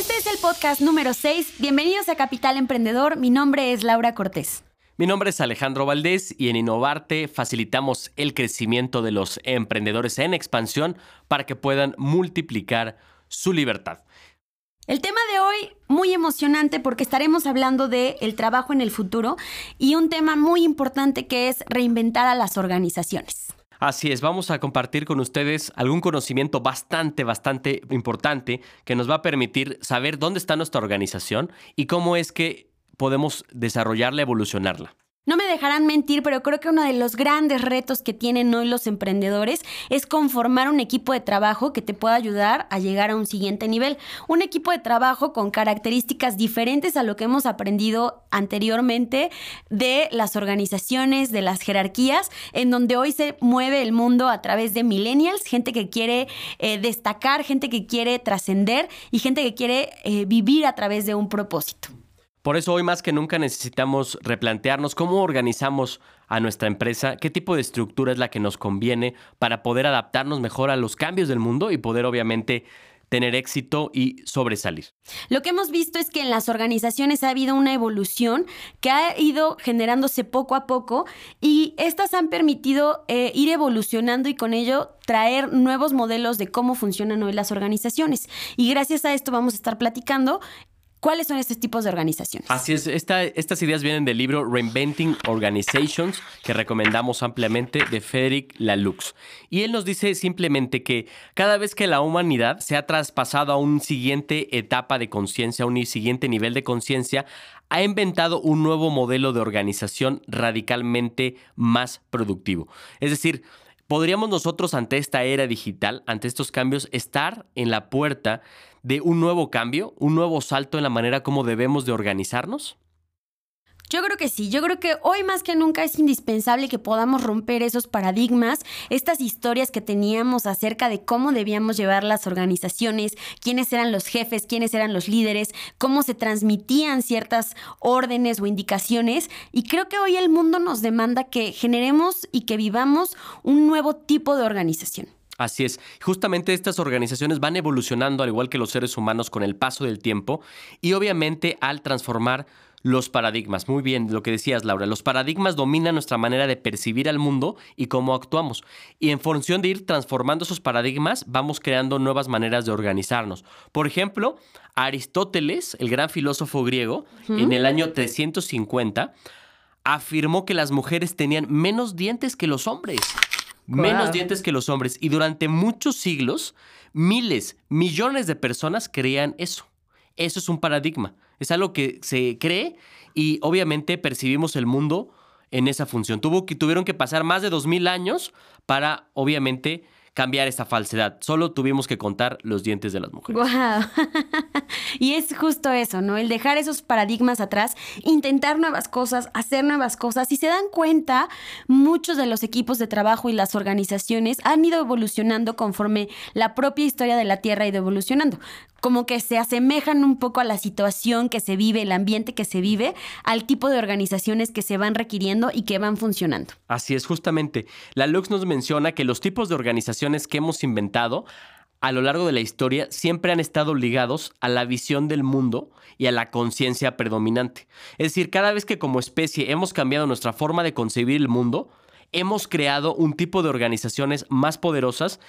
Este es el podcast número 6. Bienvenidos a Capital Emprendedor. Mi nombre es Laura Cortés. Mi nombre es Alejandro Valdés y en Innovarte facilitamos el crecimiento de los emprendedores en expansión para que puedan multiplicar su libertad. El tema de hoy muy emocionante porque estaremos hablando de el trabajo en el futuro y un tema muy importante que es reinventar a las organizaciones. Así es, vamos a compartir con ustedes algún conocimiento bastante, bastante importante que nos va a permitir saber dónde está nuestra organización y cómo es que podemos desarrollarla, evolucionarla. No me dejarán mentir, pero creo que uno de los grandes retos que tienen hoy los emprendedores es conformar un equipo de trabajo que te pueda ayudar a llegar a un siguiente nivel. Un equipo de trabajo con características diferentes a lo que hemos aprendido anteriormente de las organizaciones, de las jerarquías, en donde hoy se mueve el mundo a través de millennials, gente que quiere eh, destacar, gente que quiere trascender y gente que quiere eh, vivir a través de un propósito. Por eso hoy más que nunca necesitamos replantearnos cómo organizamos a nuestra empresa, qué tipo de estructura es la que nos conviene para poder adaptarnos mejor a los cambios del mundo y poder obviamente tener éxito y sobresalir. Lo que hemos visto es que en las organizaciones ha habido una evolución que ha ido generándose poco a poco y estas han permitido eh, ir evolucionando y con ello traer nuevos modelos de cómo funcionan hoy las organizaciones. Y gracias a esto vamos a estar platicando ¿Cuáles son estos tipos de organizaciones? Así es, estas ideas vienen del libro Reinventing Organizations, que recomendamos ampliamente de Frederick Laloux. Y él nos dice simplemente que cada vez que la humanidad se ha traspasado a una siguiente etapa de conciencia, a un siguiente nivel de conciencia, ha inventado un nuevo modelo de organización radicalmente más productivo. Es decir, podríamos nosotros ante esta era digital, ante estos cambios, estar en la puerta de un nuevo cambio, un nuevo salto en la manera como debemos de organizarnos? Yo creo que sí, yo creo que hoy más que nunca es indispensable que podamos romper esos paradigmas, estas historias que teníamos acerca de cómo debíamos llevar las organizaciones, quiénes eran los jefes, quiénes eran los líderes, cómo se transmitían ciertas órdenes o indicaciones. Y creo que hoy el mundo nos demanda que generemos y que vivamos un nuevo tipo de organización. Así es. Justamente estas organizaciones van evolucionando al igual que los seres humanos con el paso del tiempo y obviamente al transformar los paradigmas. Muy bien, lo que decías, Laura. Los paradigmas dominan nuestra manera de percibir al mundo y cómo actuamos. Y en función de ir transformando esos paradigmas, vamos creando nuevas maneras de organizarnos. Por ejemplo, Aristóteles, el gran filósofo griego, en el año 350, afirmó que las mujeres tenían menos dientes que los hombres menos dientes que los hombres. Y durante muchos siglos, miles, millones de personas creían eso. Eso es un paradigma. Es algo que se cree y obviamente percibimos el mundo en esa función. Tuvo que, tuvieron que pasar más de dos mil años para, obviamente, cambiar esta falsedad. Solo tuvimos que contar los dientes de las mujeres. Wow. y es justo eso, ¿no? El dejar esos paradigmas atrás, intentar nuevas cosas, hacer nuevas cosas. Y se dan cuenta, muchos de los equipos de trabajo y las organizaciones han ido evolucionando conforme la propia historia de la Tierra ha ido evolucionando como que se asemejan un poco a la situación que se vive, el ambiente que se vive, al tipo de organizaciones que se van requiriendo y que van funcionando. Así es, justamente. La Lux nos menciona que los tipos de organizaciones que hemos inventado a lo largo de la historia siempre han estado ligados a la visión del mundo y a la conciencia predominante. Es decir, cada vez que como especie hemos cambiado nuestra forma de concebir el mundo, hemos creado un tipo de organizaciones más poderosas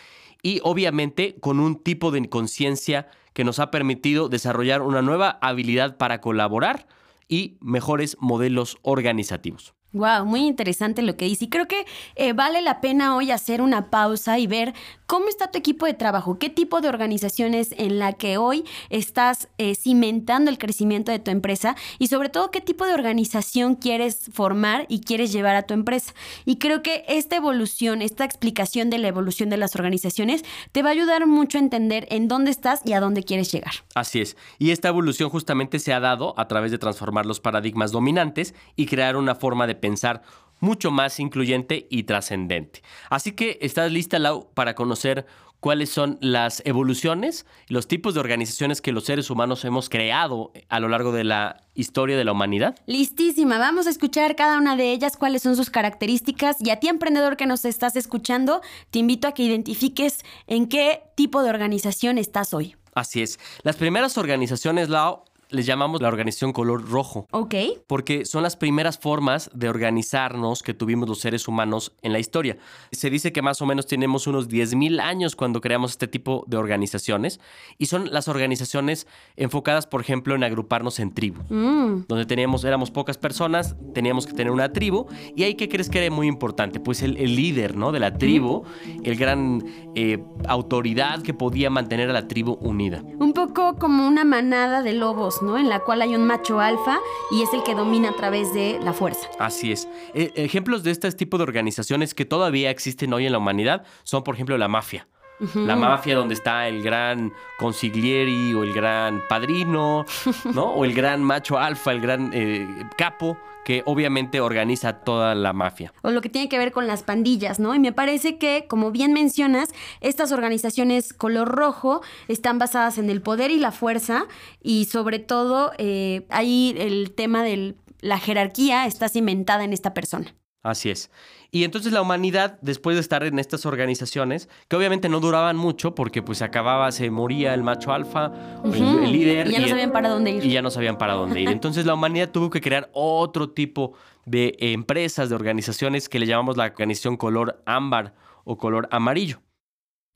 y obviamente con un tipo de conciencia que nos ha permitido desarrollar una nueva habilidad para colaborar y mejores modelos organizativos. Wow, muy interesante lo que dice. Y creo que eh, vale la pena hoy hacer una pausa y ver cómo está tu equipo de trabajo, qué tipo de organizaciones en la que hoy estás eh, cimentando el crecimiento de tu empresa y sobre todo qué tipo de organización quieres formar y quieres llevar a tu empresa. Y creo que esta evolución, esta explicación de la evolución de las organizaciones te va a ayudar mucho a entender en dónde estás y a dónde quieres llegar. Así es. Y esta evolución justamente se ha dado a través de transformar los paradigmas dominantes y crear una forma de pensar mucho más incluyente y trascendente. Así que, ¿estás lista, Lau, para conocer cuáles son las evoluciones, los tipos de organizaciones que los seres humanos hemos creado a lo largo de la historia de la humanidad? Listísima, vamos a escuchar cada una de ellas, cuáles son sus características y a ti emprendedor que nos estás escuchando, te invito a que identifiques en qué tipo de organización estás hoy. Así es. Las primeras organizaciones, Lau, les llamamos la organización color rojo. Ok. Porque son las primeras formas de organizarnos que tuvimos los seres humanos en la historia. Se dice que más o menos tenemos unos 10.000 años cuando creamos este tipo de organizaciones y son las organizaciones enfocadas, por ejemplo, en agruparnos en tribus. Mm. Donde teníamos, éramos pocas personas, teníamos que tener una tribu y ahí, ¿qué crees que era muy importante? Pues el, el líder, ¿no? De la tribu, el gran eh, autoridad que podía mantener a la tribu unida. Un poco como una manada de lobos, ¿no? En la cual hay un macho alfa y es el que domina a través de la fuerza. Así es. Eh, ejemplos de este tipo de organizaciones que todavía existen hoy en la humanidad son, por ejemplo, la mafia. La mafia donde está el gran consiglieri o el gran padrino, ¿no? O el gran macho alfa, el gran eh, capo, que obviamente organiza toda la mafia. O lo que tiene que ver con las pandillas, ¿no? Y me parece que, como bien mencionas, estas organizaciones color rojo están basadas en el poder y la fuerza y sobre todo eh, ahí el tema de la jerarquía está cimentada en esta persona. Así es. Y entonces la humanidad, después de estar en estas organizaciones, que obviamente no duraban mucho porque pues se acababa, se moría el macho alfa, el- líder. Y ya no sabían para dónde ir. Y ya no sabían para dónde ir. Entonces la humanidad tuvo que crear otro tipo de empresas, de organizaciones que le llamamos la organización color ámbar o color amarillo.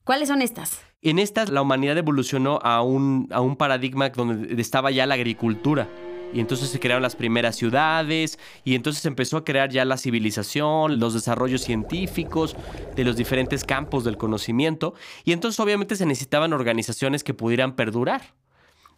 ¿Cuáles son estas? En estas la humanidad evolucionó a un, a un paradigma donde estaba ya la agricultura. Y entonces se crearon las primeras ciudades y entonces se empezó a crear ya la civilización, los desarrollos científicos de los diferentes campos del conocimiento. Y entonces obviamente se necesitaban organizaciones que pudieran perdurar.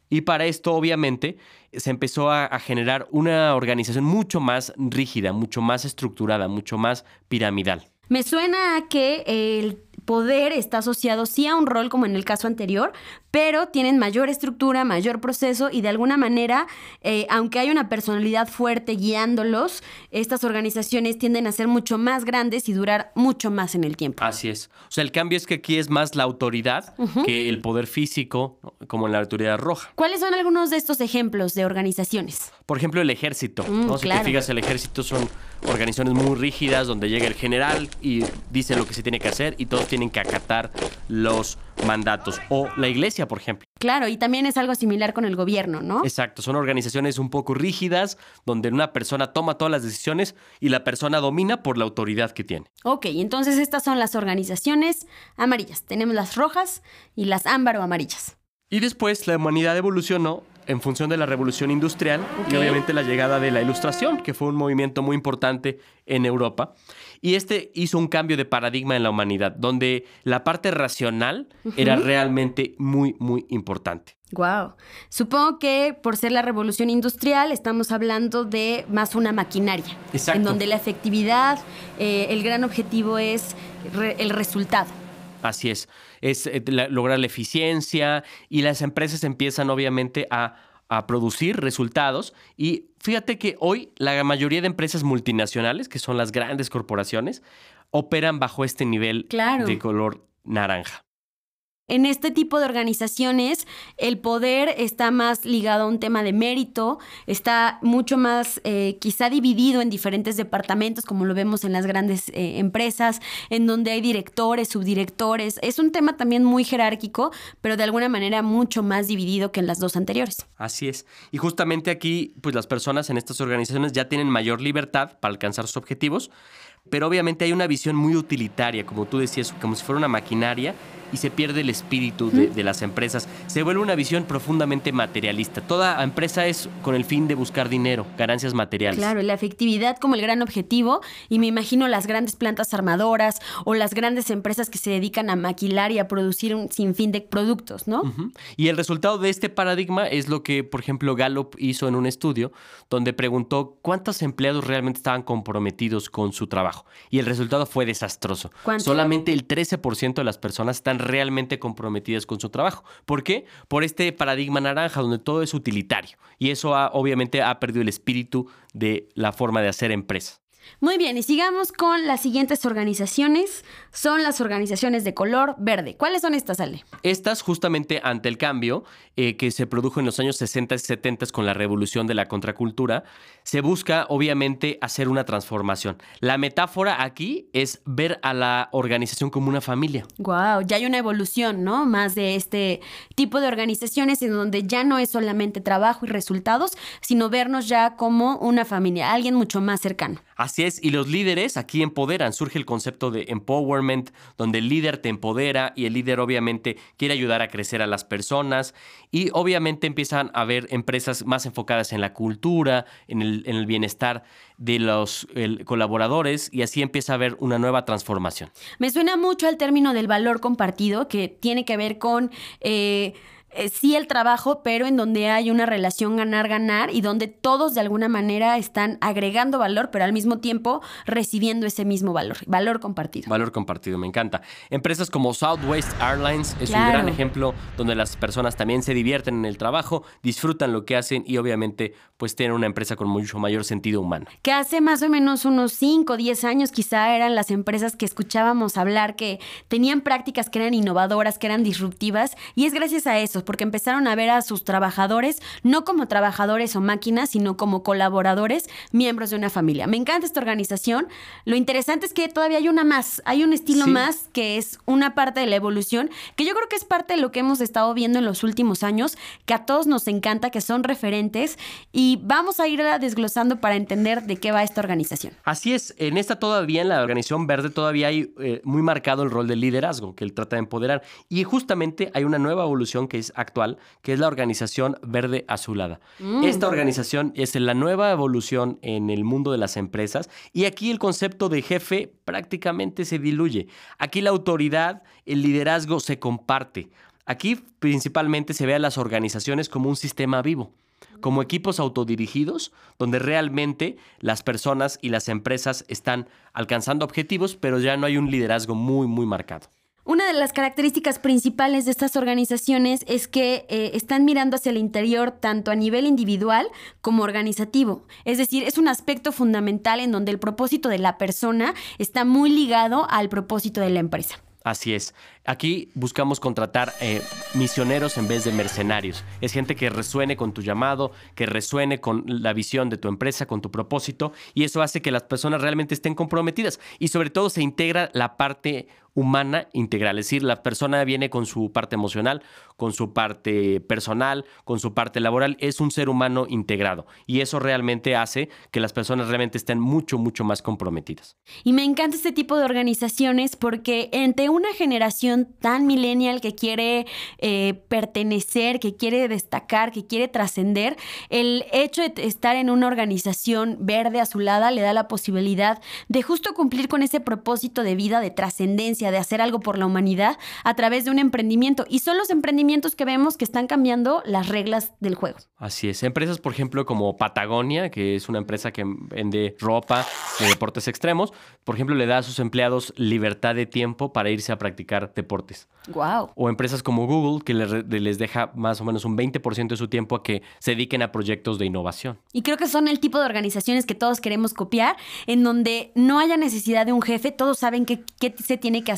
Y para esto, obviamente, se empezó a, generar una organización mucho más rígida, mucho más estructurada, mucho más piramidal. Me suena a que el poder está asociado sí a un rol como en el caso anterior, pero tienen mayor estructura, mayor proceso y de alguna manera, eh, aunque hay una personalidad fuerte guiándolos, estas organizaciones tienden a ser mucho más grandes y durar mucho más en el tiempo. Así es. O sea, el cambio es que aquí es más la autoridad que el poder físico, como en la autoridad roja. ¿Cuáles son algunos de estos ejemplos de organizaciones? Por ejemplo, el ejército. Mm, ¿no? Si claro. te fijas, el ejército son organizaciones muy rígidas donde llega el general y dice lo que se tiene que hacer y todos tienen que acatar los mandatos. O la iglesia, por ejemplo. Claro, y también es algo similar con el gobierno, ¿no? Exacto, son organizaciones un poco rígidas donde una persona toma todas las decisiones y la persona domina por la autoridad que tiene. Ok, entonces estas son las organizaciones amarillas. Tenemos las rojas y las ámbar o amarillas. Y después la humanidad evolucionó en función de la revolución industrial y obviamente la llegada de la ilustración, que fue un movimiento muy importante en Europa. Y este hizo un cambio de paradigma en la humanidad, donde la parte racional era realmente muy, muy importante. Wow. Supongo que por ser la revolución industrial estamos hablando de más una maquinaria. Exacto. En donde la efectividad, eh, el gran objetivo es re- el resultado. Así es, es eh, la- lograr la eficiencia y las empresas empiezan obviamente a, a producir resultados y fíjate que hoy la mayoría de empresas multinacionales, que son las grandes corporaciones, operan bajo este nivel Claro. de color naranja. En este tipo de organizaciones, el poder está más ligado a un tema de mérito, está mucho más eh, quizá dividido en diferentes departamentos, como lo vemos en las grandes eh, empresas, en donde hay directores, subdirectores. Es un tema también muy jerárquico, pero de alguna manera mucho más dividido que en las dos anteriores. Así es. Y justamente aquí, pues las personas en estas organizaciones ya tienen mayor libertad para alcanzar sus objetivos, pero obviamente hay una visión muy utilitaria, como tú decías, como si fuera una maquinaria y se pierde el espíritu de, de las empresas. Se vuelve una visión profundamente materialista. Toda empresa es con el fin de buscar dinero, ganancias materiales. Claro, y la efectividad como el gran objetivo. Y me imagino las grandes plantas armadoras o las grandes empresas que se dedican a maquilar y a producir un sinfín de productos, ¿no? Y el resultado de este paradigma es lo que, por ejemplo, Gallup hizo en un estudio donde preguntó cuántos empleados realmente estaban comprometidos con su trabajo. Y el resultado fue desastroso. ¿Cuánto? Solamente el 13% de las personas están realmente comprometidas con su trabajo. ¿Por qué? Por este paradigma naranja donde todo es utilitario. Y eso ha- obviamente ha perdido el espíritu de la forma de hacer empresa. Muy bien, y sigamos con las siguientes organizaciones. Son las organizaciones de color verde. ¿Cuáles son estas, Ale? Estas justamente ante el cambio eh, que se produjo en los años 60 y 70 con la revolución de la contracultura, se busca obviamente hacer una transformación. La metáfora aquí es ver a la organización como una familia. Wow, ya hay una evolución, ¿no? Más de este tipo de organizaciones en donde ya no es solamente trabajo y resultados, sino vernos ya como una familia, alguien mucho más cercano. Así es, y los líderes aquí empoderan, surge el concepto de empowerment, donde el líder te empodera y el líder obviamente quiere ayudar a crecer a las personas y obviamente empiezan a haber empresas más enfocadas en la cultura, en el, en el bienestar de los colaboradores y así empieza a haber una nueva transformación. Me suena mucho al término del valor compartido, que tiene que ver con eh, eh, sí el trabajo, pero en donde hay una relación ganar-ganar y donde todos de alguna manera están agregando valor, pero al mismo tiempo recibiendo ese mismo valor, valor compartido. Valor compartido, me encanta. Empresas como Southwest Airlines es un gran ejemplo donde las personas también se divierten en el trabajo, disfrutan lo que hacen y obviamente pues tienen una empresa con mucho mayor sentido humano. que hace más o menos unos 5 o 10 años quizá eran las empresas que escuchábamos hablar que tenían prácticas que eran innovadoras, que eran disruptivas, y es gracias a eso, porque empezaron a ver a sus trabajadores no como trabajadores o máquinas, sino como colaboradores, miembros de una familia. Me encanta esta organización. Lo interesante es que todavía hay una más, hay un estilo Sí. más que es una parte de la evolución, que yo creo que es parte de lo que hemos estado viendo en los últimos años, que a todos nos encanta, que son referentes, y vamos a irla desglosando para entender de qué va esta organización. Así es, en esta todavía, en la organización verde, todavía hay eh, muy marcado el rol del liderazgo que él trata de empoderar. Y justamente hay una nueva evolución que es actual, que es la organización verde azulada. Esta organización es la nueva evolución en el mundo de las empresas y aquí el concepto de jefe prácticamente se diluye. Aquí la autoridad, el liderazgo se comparte. Aquí principalmente se ve a las organizaciones como un sistema vivo como equipos autodirigidos, donde realmente las personas y las empresas están alcanzando objetivos, pero ya no hay un liderazgo muy, muy marcado. Una de las características principales de estas organizaciones es que eh, están mirando hacia el interior tanto a nivel individual como organizativo. Es decir, es un aspecto fundamental en donde el propósito de la persona está muy ligado al propósito de la empresa. Así es. Aquí buscamos contratar eh, misioneros en vez de mercenarios. Es gente que resuene con tu llamado, que resuene con la visión de tu empresa, con tu propósito, y eso hace que las personas realmente estén comprometidas. Y sobre todo se integra la parte humana integral, es decir, la persona viene con su parte emocional, con su parte personal, con su parte laboral, es un ser humano integrado. Y eso realmente hace que las personas realmente estén mucho, mucho más comprometidas. Y me encanta este tipo de organizaciones porque entre una generación tan millennial que quiere eh, pertenecer, que quiere destacar, que quiere trascender, el hecho de estar en una organización verde azulada le da la posibilidad de justo cumplir con ese propósito de vida, de trascendencia, de hacer algo por la humanidad a través de un emprendimiento. Y son los emprendimientos que vemos que están cambiando las reglas del juego. Así es. Empresas, por ejemplo, como Patagonia, que es una empresa que vende ropa de deportes extremos, por ejemplo, le da a sus empleados libertad de tiempo para irse a practicar deportes. ¡Wow! O empresas como Google, que le- les deja más o menos un 20% de su tiempo a que se dediquen a proyectos de innovación. Y creo que son el tipo de organizaciones que todos queremos copiar, en donde no haya necesidad de un jefe, todos saben qué, qué se tiene que hacer,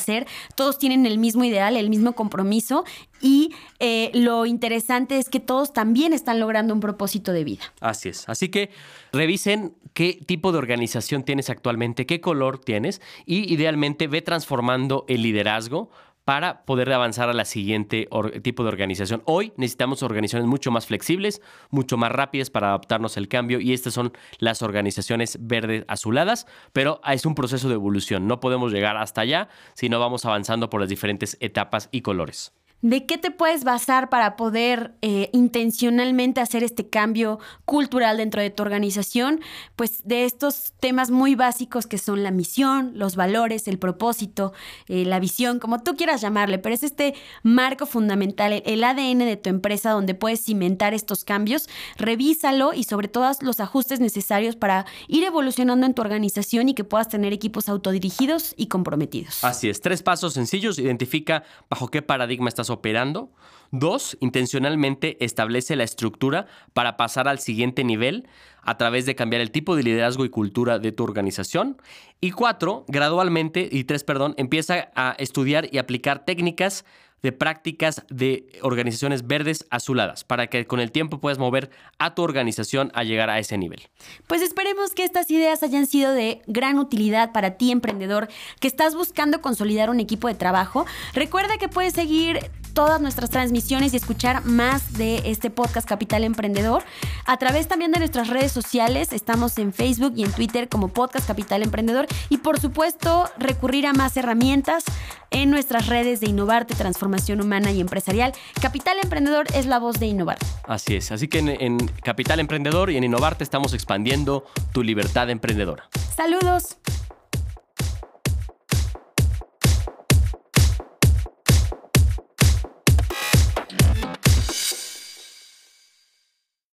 todos tienen el mismo ideal, el mismo compromiso y eh, lo interesante es que todos también están logrando un propósito de vida. Así es. Así que revisen qué tipo de organización tienes actualmente, qué color tienes y idealmente ve transformando el liderazgo para poder avanzar a la siguiente tipo de organización. Hoy necesitamos organizaciones mucho más flexibles, mucho más rápidas para adaptarnos al cambio y estas son las organizaciones verdes azuladas, pero es un proceso de evolución. No podemos llegar hasta allá si no vamos avanzando por las diferentes etapas y colores. ¿De qué te puedes basar para poder eh, intencionalmente hacer este cambio cultural dentro de tu organización? Pues de estos temas muy básicos que son la misión, los valores, el propósito, eh, la visión, como tú quieras llamarle, pero es este marco fundamental, el ADN de tu empresa donde puedes cimentar estos cambios. Revísalo y sobre todo los ajustes necesarios para ir evolucionando en tu organización y que puedas tener equipos autodirigidos y comprometidos. Así es, tres pasos sencillos, identifica bajo qué paradigma estás operando. Dos, intencionalmente establece la estructura para pasar al siguiente nivel a través de cambiar el tipo de liderazgo y cultura de tu organización. Y cuatro, gradualmente, y tres, perdón, empieza a estudiar y aplicar técnicas de prácticas de organizaciones verdes azuladas para que con el tiempo puedas mover a tu organización a llegar a ese nivel. Pues esperemos que estas ideas hayan sido de gran utilidad para ti, emprendedor, que estás buscando consolidar un equipo de trabajo. Recuerda que puedes seguir todas nuestras transmisiones y escuchar más de este podcast Capital Emprendedor a través también de nuestras redes sociales. Estamos en Facebook y en Twitter como Podcast Capital Emprendedor y por supuesto recurrir a más herramientas en nuestras redes de Innovarte, Transformación Humana y Empresarial. Capital Emprendedor es la voz de Innovarte. Así es, así que en, en Capital Emprendedor y en Innovarte estamos expandiendo tu libertad emprendedora. Saludos.